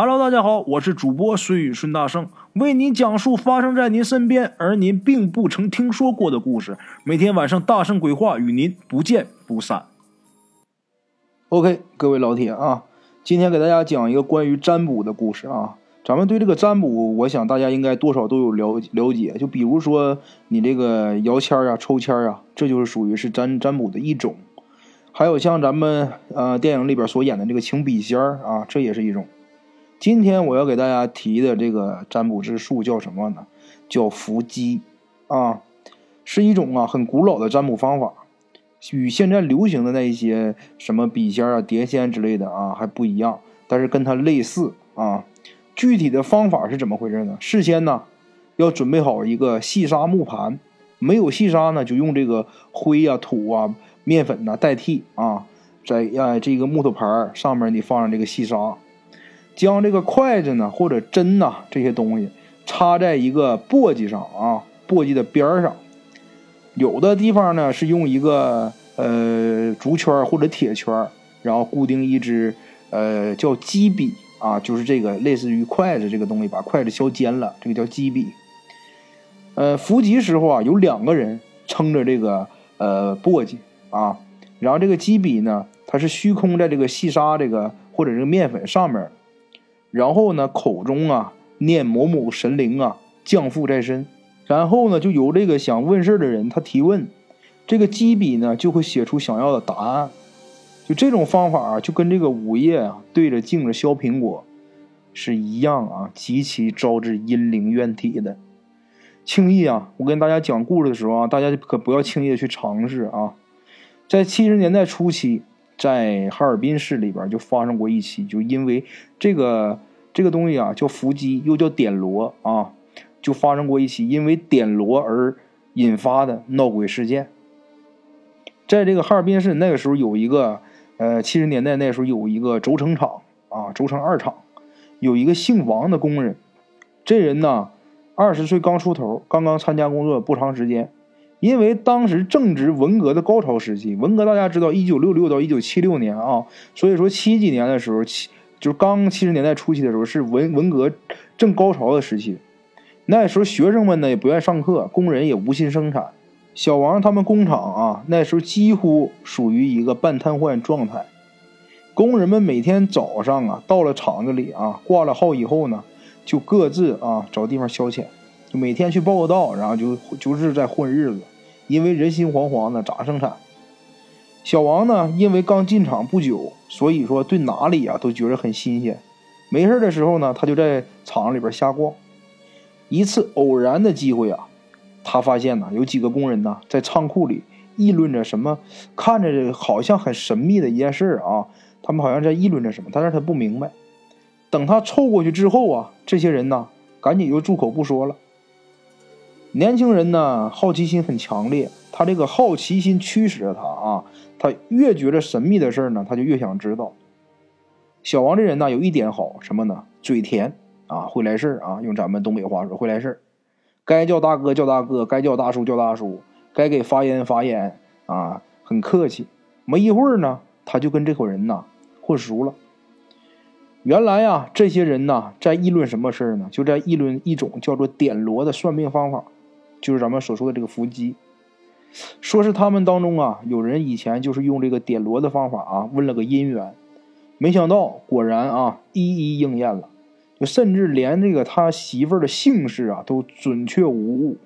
Hello，大家好，我是主播孙宇孙大圣，为您讲述发生在您身边而您并不曾听说过的故事。每天晚上大圣鬼话与您不见不散。OK，各位老铁啊，今天给大家讲一个关于占卜的故事啊。咱们对这个占卜，我想大家应该多少都有了了解。就比如说你这个摇签啊、抽签啊，这就是属于是占占卜的一种。还有像咱们呃电影里边所演的这个请笔仙啊，这也是一种。今天我要给大家提的这个占卜之术叫什么呢？叫伏击，啊，是一种啊很古老的占卜方法，与现在流行的那一些什么笔仙啊、碟仙之类的啊还不一样，但是跟它类似啊。具体的方法是怎么回事呢？事先呢要准备好一个细沙木盘，没有细沙呢就用这个灰呀、土啊、面粉呐代替啊，在啊这个木头盘上面你放上这个细沙。将这个筷子呢，或者针呐这些东西插在一个簸箕上啊，簸箕的边上。有的地方呢是用一个呃竹圈或者铁圈，然后固定一支呃叫击笔啊，就是这个类似于筷子这个东西，把筷子削尖了，这个叫击笔。呃，伏击时候啊，有两个人撑着这个呃簸箕啊，然后这个击笔呢，它是虚空在这个细沙这个或者这个面粉上面。然后呢，口中啊念某某神灵啊降附在身，然后呢就由这个想问事的人他提问，这个机笔呢就会写出想要的答案。就这种方法啊，就跟这个午夜啊对着镜子削苹果是一样啊，极其招致阴灵怨体的。轻易啊，我跟大家讲故事的时候啊，大家可不要轻易的去尝试啊。在七十年代初期。在哈尔滨市里边就发生过一起，就因为这个这个东西啊叫伏击，又叫点螺啊，就发生过一起因为点螺而引发的闹鬼事件。在这个哈尔滨市那个时候有一个呃七十年代那时候有一个轴承厂啊轴承二厂，有一个姓王的工人，这人呢二十岁刚出头，刚刚参加工作不长时间。因为当时正值文革的高潮时期，文革大家知道，一九六六到一九七六年啊，所以说七几年的时候，七就是刚七十年代初期的时候，是文文革正高潮的时期。那时候学生们呢也不愿上课，工人也无心生产。小王他们工厂啊，那时候几乎属于一个半瘫痪状态。工人们每天早上啊，到了厂子里啊，挂了号以后呢，就各自啊找地方消遣。就每天去报个到，然后就就是在混日子，因为人心惶惶的咋生产？小王呢，因为刚进厂不久，所以说对哪里啊都觉得很新鲜。没事的时候呢，他就在厂里边瞎逛。一次偶然的机会啊，他发现呢有几个工人呢在仓库里议论着什么，看着好像很神秘的一件事啊。他们好像在议论着什么，但是他不明白。等他凑过去之后啊，这些人呢赶紧就住口不说了。年轻人呢，好奇心很强烈，他这个好奇心驱使着他啊，他越觉得神秘的事儿呢，他就越想知道。小王这人呢，有一点好，什么呢？嘴甜啊，会来事儿啊，用咱们东北话说，会来事儿该叫大哥叫大哥，该叫大叔叫大叔，该给发言发言啊，很客气。没一会儿呢，他就跟这伙人呐混熟了。原来呀，这些人呐，在议论什么事儿呢？就在议论一种叫做点罗的算命方法。就是咱们所说的这个伏击，说是他们当中啊，有人以前就是用这个点锣的方法啊，问了个姻缘，没想到果然啊，一一应验了，就甚至连这个他媳妇儿的姓氏啊，都准确无误。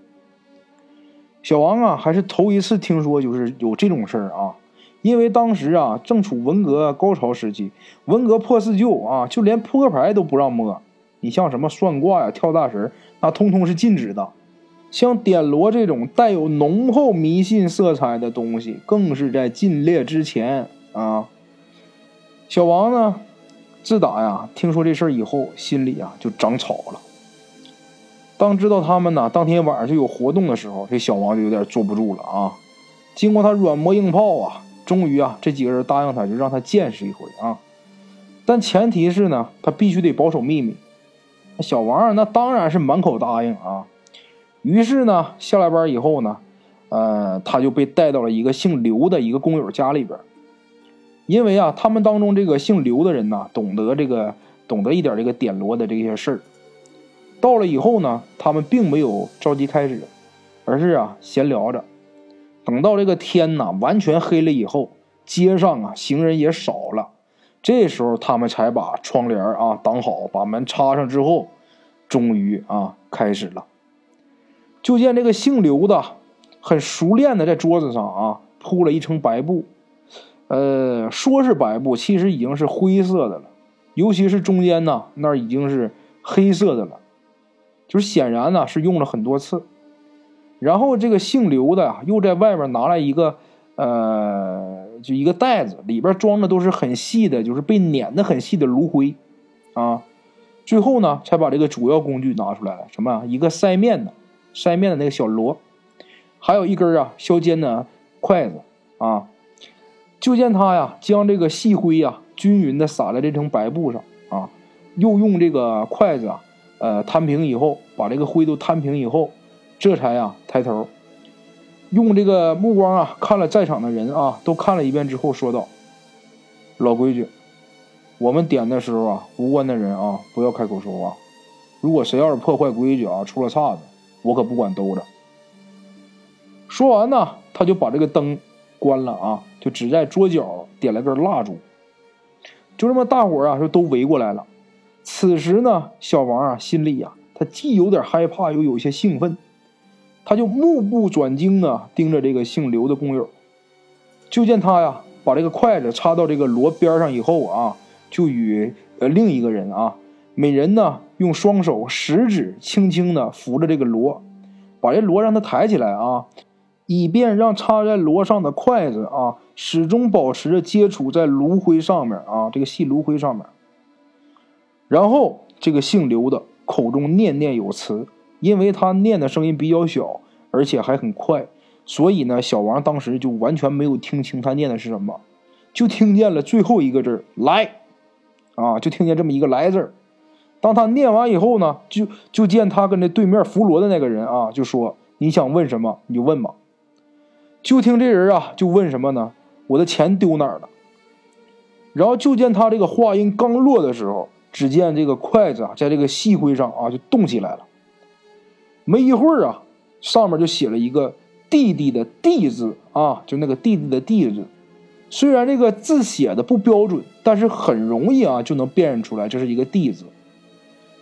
小王啊，还是头一次听说就是有这种事儿啊，因为当时啊，正处文革高潮时期，文革破四旧啊，就连扑克牌都不让摸，你像什么算卦呀、跳大神，那通通是禁止的。像点罗这种带有浓厚迷信色彩的东西，更是在禁猎之前啊。小王呢，自打呀听说这事儿以后，心里啊就长草了。当知道他们呢当天晚上就有活动的时候，这小王就有点坐不住了啊。经过他软磨硬泡啊，终于啊这几个人答应他，就让他见识一回啊。但前提是呢，他必须得保守秘密。小王那当然是满口答应啊。于是呢，下了班以后呢，呃，他就被带到了一个姓刘的一个工友家里边。因为啊，他们当中这个姓刘的人呢，懂得这个懂得一点这个点罗的这些事儿。到了以后呢，他们并没有着急开始，而是啊闲聊着。等到这个天呐完全黑了以后，街上啊行人也少了，这时候他们才把窗帘啊挡好，把门插上之后，终于啊开始了。就见这个姓刘的很熟练的在桌子上啊铺了一层白布，呃，说是白布，其实已经是灰色的了，尤其是中间呢那已经是黑色的了。就是显然呢是用了很多次，然后这个姓刘的啊又在外面拿来一个呃，就一个袋子，里边装的都是很细的，就是被碾的很细的炉灰啊。最后呢，才把这个主要工具拿出来了，什么？一个筛面的，筛面的那个小箩，还有一根啊削尖的筷子啊。就见他呀，将这个细灰呀均匀的撒在这层白布上啊，又用这个筷子啊。呃，摊平以后，把这个灰都摊平以后，这才啊抬头，用这个目光啊看了在场的人啊，都看了一遍之后，说道：“老规矩，我们点的时候啊，无关的人啊不要开口说话。如果谁要是破坏规矩啊，出了岔子，我可不管兜着。”说完呢，他就把这个灯关了啊，就只在桌角点了根蜡烛，就这么大伙啊就都围过来了。此时呢，小王啊，心里呀，他既有点害怕，又有些兴奋，他就目不转睛的盯着这个姓刘的工友。就见他呀，把这个筷子插到这个锣边上以后啊，就与呃另一个人啊，每人呢用双手食指轻轻的扶着这个锣，把这锣让它抬起来啊，以便让插在锣上的筷子啊，始终保持着接触在炉灰上面啊，这个细炉灰上面。然后这个姓刘的口中念念有词，因为他念的声音比较小，而且还很快，所以呢，小王当时就完全没有听清他念的是什么，就听见了最后一个字来”，啊，就听见这么一个“来”字当他念完以后呢，就就见他跟这对面扶罗的那个人啊，就说：“你想问什么，你就问吧。”就听这人啊，就问什么呢？我的钱丢哪儿了？然后就见他这个话音刚落的时候。只见这个筷子啊，在这个细灰上啊，就动起来了。没一会儿啊，上面就写了一个“弟弟”的“弟”字啊，就那个“弟弟”的“弟”字。虽然这个字写的不标准，但是很容易啊，就能辨认出来这是一个“弟”字。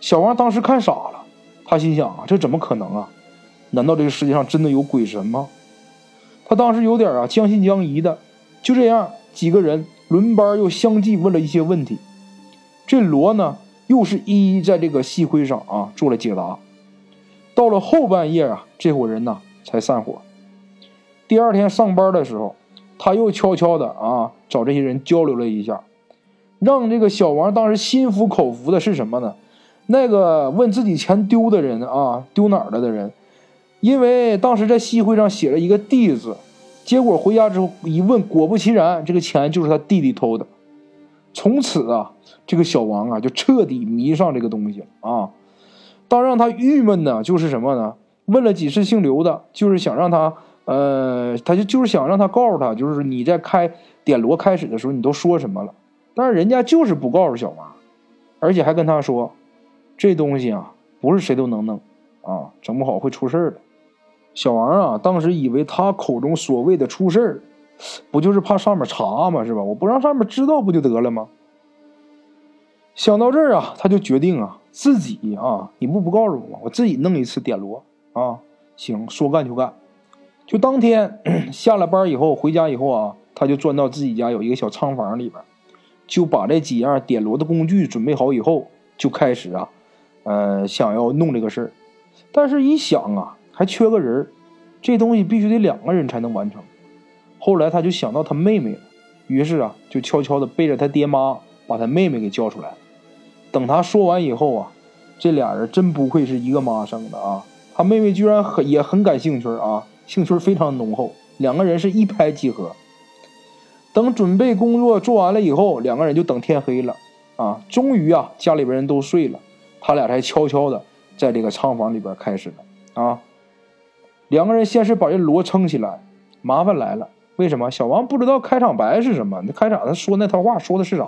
小王当时看傻了，他心想啊，这怎么可能啊？难道这个世界上真的有鬼神吗？他当时有点啊将信将疑的。就这样，几个人轮班又相继问了一些问题。这罗呢，又是一一在这个细灰上啊做了解答。到了后半夜啊，这伙人呢才散伙。第二天上班的时候，他又悄悄的啊找这些人交流了一下，让这个小王当时心服口服的是什么呢？那个问自己钱丢的人啊，丢哪儿了的人，因为当时在西会上写了一个“弟”字，结果回家之后一问，果不其然，这个钱就是他弟弟偷的。从此啊。这个小王啊，就彻底迷上这个东西了啊！当让他郁闷的，就是什么呢？问了几次姓刘的，就是想让他，呃，他就就是想让他告诉他，就是你在开点锣开始的时候，你都说什么了？但是人家就是不告诉小王，而且还跟他说，这东西啊，不是谁都能弄啊，整不好会出事儿的。小王啊，当时以为他口中所谓的出事儿，不就是怕上面查吗？是吧？我不让上面知道不就得了吗？想到这儿啊，他就决定啊，自己啊，你不不告诉我，我自己弄一次点锣啊。行，说干就干。就当天 下了班以后，回家以后啊，他就钻到自己家有一个小仓房里边，就把这几样点锣的工具准备好以后，就开始啊，呃，想要弄这个事儿。但是一想啊，还缺个人这东西必须得两个人才能完成。后来他就想到他妹妹了，于是啊，就悄悄的背着他爹妈。把他妹妹给叫出来等他说完以后啊，这俩人真不愧是一个妈生的啊！他妹妹居然很也很感兴趣啊，兴趣非常浓厚，两个人是一拍即合。等准备工作做完了以后，两个人就等天黑了啊！终于啊，家里边人都睡了，他俩才悄悄的在这个仓房里边开始了啊。两个人先是把这锣撑起来，麻烦来了，为什么？小王不知道开场白是什么？那开场他说那套话说的是啥？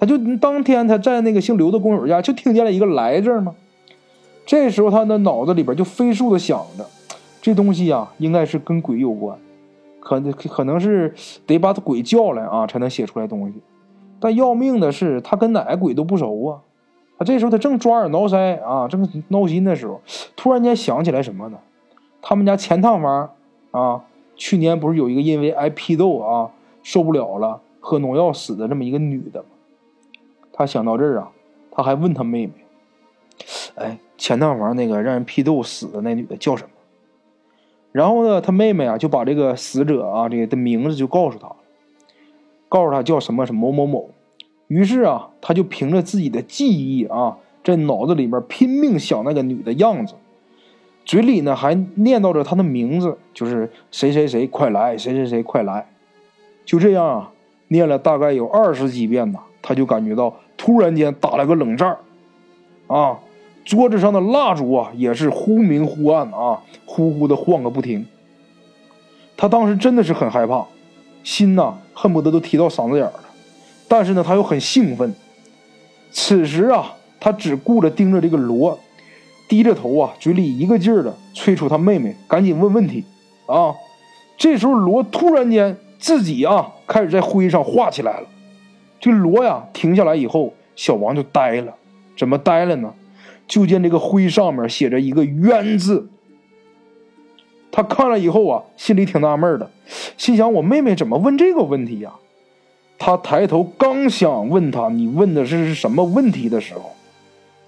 他就当天他在那个姓刘的工友家，就听见了一个“来”字嘛。这时候他的脑子里边就飞速的想着，这东西呀，应该是跟鬼有关，可能可能是得把鬼叫来啊，才能写出来东西。但要命的是，他跟哪个鬼都不熟啊。他这时候他正抓耳挠腮啊，正闹心的时候，突然间想起来什么呢？他们家前趟房啊，去年不是有一个因为挨批斗啊，受不了了，喝农药死的这么一个女的吗？他想到这儿啊，他还问他妹妹：“哎，前趟房那个让人批斗死的那女的叫什么？”然后呢，他妹妹啊就把这个死者啊这个的名字就告诉他了，告诉他叫什么什么某某某。于是啊，他就凭着自己的记忆啊，在脑子里面拼命想那个女的样子，嘴里呢还念叨着她的名字，就是谁谁谁快来，谁谁谁快来。就这样啊，念了大概有二十几遍呢，他就感觉到。突然间打了个冷战，啊，桌子上的蜡烛啊也是忽明忽暗啊，呼呼的晃个不停。他当时真的是很害怕，心呐恨不得都提到嗓子眼了。但是呢，他又很兴奋。此时啊，他只顾着盯着这个罗，低着头啊，嘴里一个劲儿的催促他妹妹赶紧问问题啊。这时候罗突然间自己啊开始在灰上画起来了。这罗呀停下来以后，小王就呆了。怎么呆了呢？就见这个灰上面写着一个“冤”字。他看了以后啊，心里挺纳闷的，心想：我妹妹怎么问这个问题呀？他抬头刚想问他：“你问的是什么问题？”的时候，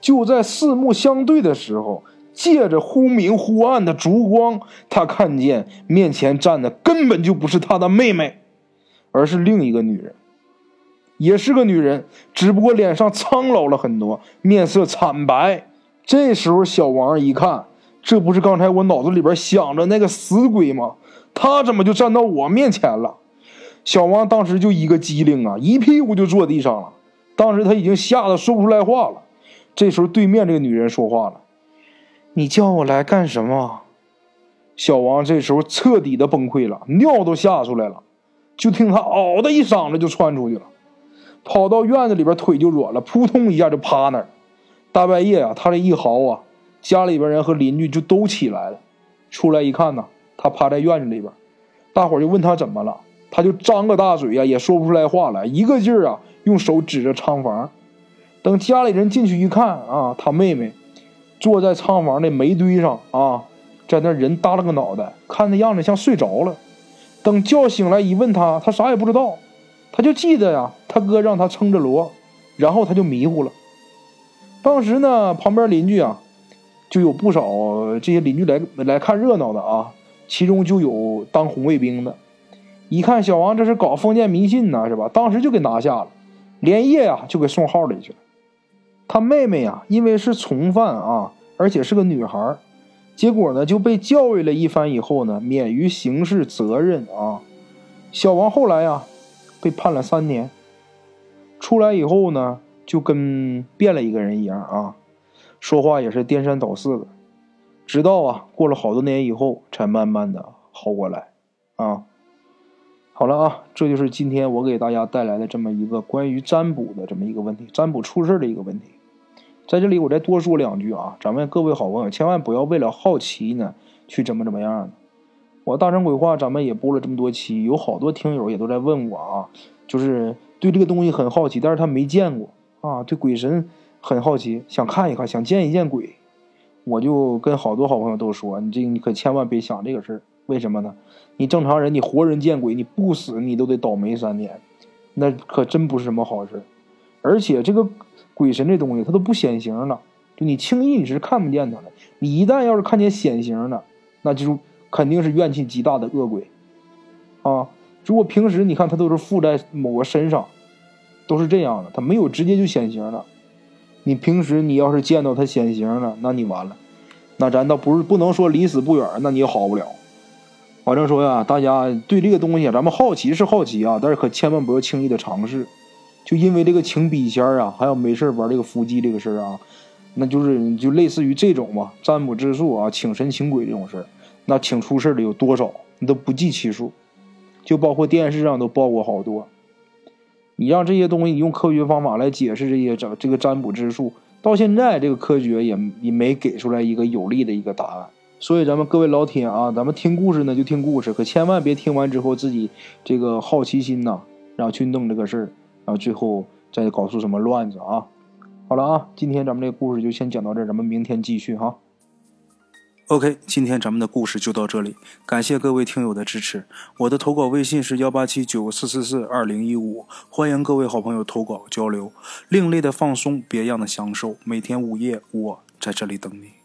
就在四目相对的时候，借着忽明忽暗的烛光，他看见面前站的根本就不是他的妹妹，而是另一个女人。也是个女人，只不过脸上苍老了很多，面色惨白。这时候，小王一看，这不是刚才我脑子里边想着那个死鬼吗？他怎么就站到我面前了？小王当时就一个机灵啊，一屁股就坐地上了。当时他已经吓得说不出来话了。这时候，对面这个女人说话了：“你叫我来干什么？”小王这时候彻底的崩溃了，尿都吓出来了。就听他嗷的一嗓子就窜出去了。跑到院子里边，腿就软了，扑通一下就趴那儿。大半夜啊，他这一嚎啊，家里边人和邻居就都起来了。出来一看呢，他趴在院子里边，大伙就问他怎么了，他就张个大嘴呀，也说不出来话来，一个劲儿啊，用手指着仓房。等家里人进去一看啊，他妹妹坐在仓房的煤堆上啊，在那人耷拉个脑袋，看那样子像睡着了。等叫醒来一问他，他啥也不知道。他就记得呀，他哥让他撑着锣，然后他就迷糊了。当时呢，旁边邻居啊，就有不少这些邻居来来看热闹的啊，其中就有当红卫兵的。一看小王这是搞封建迷信呢，是吧？当时就给拿下了，连夜呀就给送号里去了。他妹妹呀，因为是从犯啊，而且是个女孩，结果呢就被教育了一番以后呢，免于刑事责任啊。小王后来呀。被判了三年，出来以后呢，就跟变了一个人一样啊，说话也是颠三倒四的。直到啊，过了好多年以后，才慢慢的好过来啊。好了啊，这就是今天我给大家带来的这么一个关于占卜的这么一个问题，占卜出事的一个问题。在这里，我再多说两句啊，咱们各位好朋友千万不要为了好奇呢，去怎么怎么样的。我大神鬼话，咱们也播了这么多期，有好多听友也都在问我啊，就是对这个东西很好奇，但是他没见过啊，对鬼神很好奇，想看一看，想见一见鬼。我就跟好多好朋友都说，你这你可千万别想这个事儿，为什么呢？你正常人，你活人见鬼，你不死你都得倒霉三年，那可真不是什么好事。而且这个鬼神这东西，它都不显形的，就你轻易你是看不见它的。你一旦要是看见显形的，那就。肯定是怨气极大的恶鬼，啊！如果平时你看他都是附在某个身上，都是这样的，他没有直接就显形的。你平时你要是见到他显形了，那你完了，那咱倒不是不能说离死不远，那你也好不了。反正说呀，大家对这个东西，咱们好奇是好奇啊，但是可千万不要轻易的尝试，就因为这个请笔仙啊，还有没事玩这个伏击这个事儿啊，那就是就类似于这种吧，占卜之术啊，请神请鬼这种事儿。那请出事的有多少？你都不计其数，就包括电视上都报过好多。你让这些东西用科学方法来解释这些这这个占卜之术，到现在这个科学也也没给出来一个有力的一个答案。所以咱们各位老铁啊，咱们听故事呢就听故事，可千万别听完之后自己这个好奇心呐，然后去弄这个事儿，然后最后再搞出什么乱子啊！好了啊，今天咱们这个故事就先讲到这儿，咱们明天继续哈。OK，今天咱们的故事就到这里，感谢各位听友的支持。我的投稿微信是幺八七九四四四二零一五，欢迎各位好朋友投稿交流。另类的放松，别样的享受，每天午夜我在这里等你。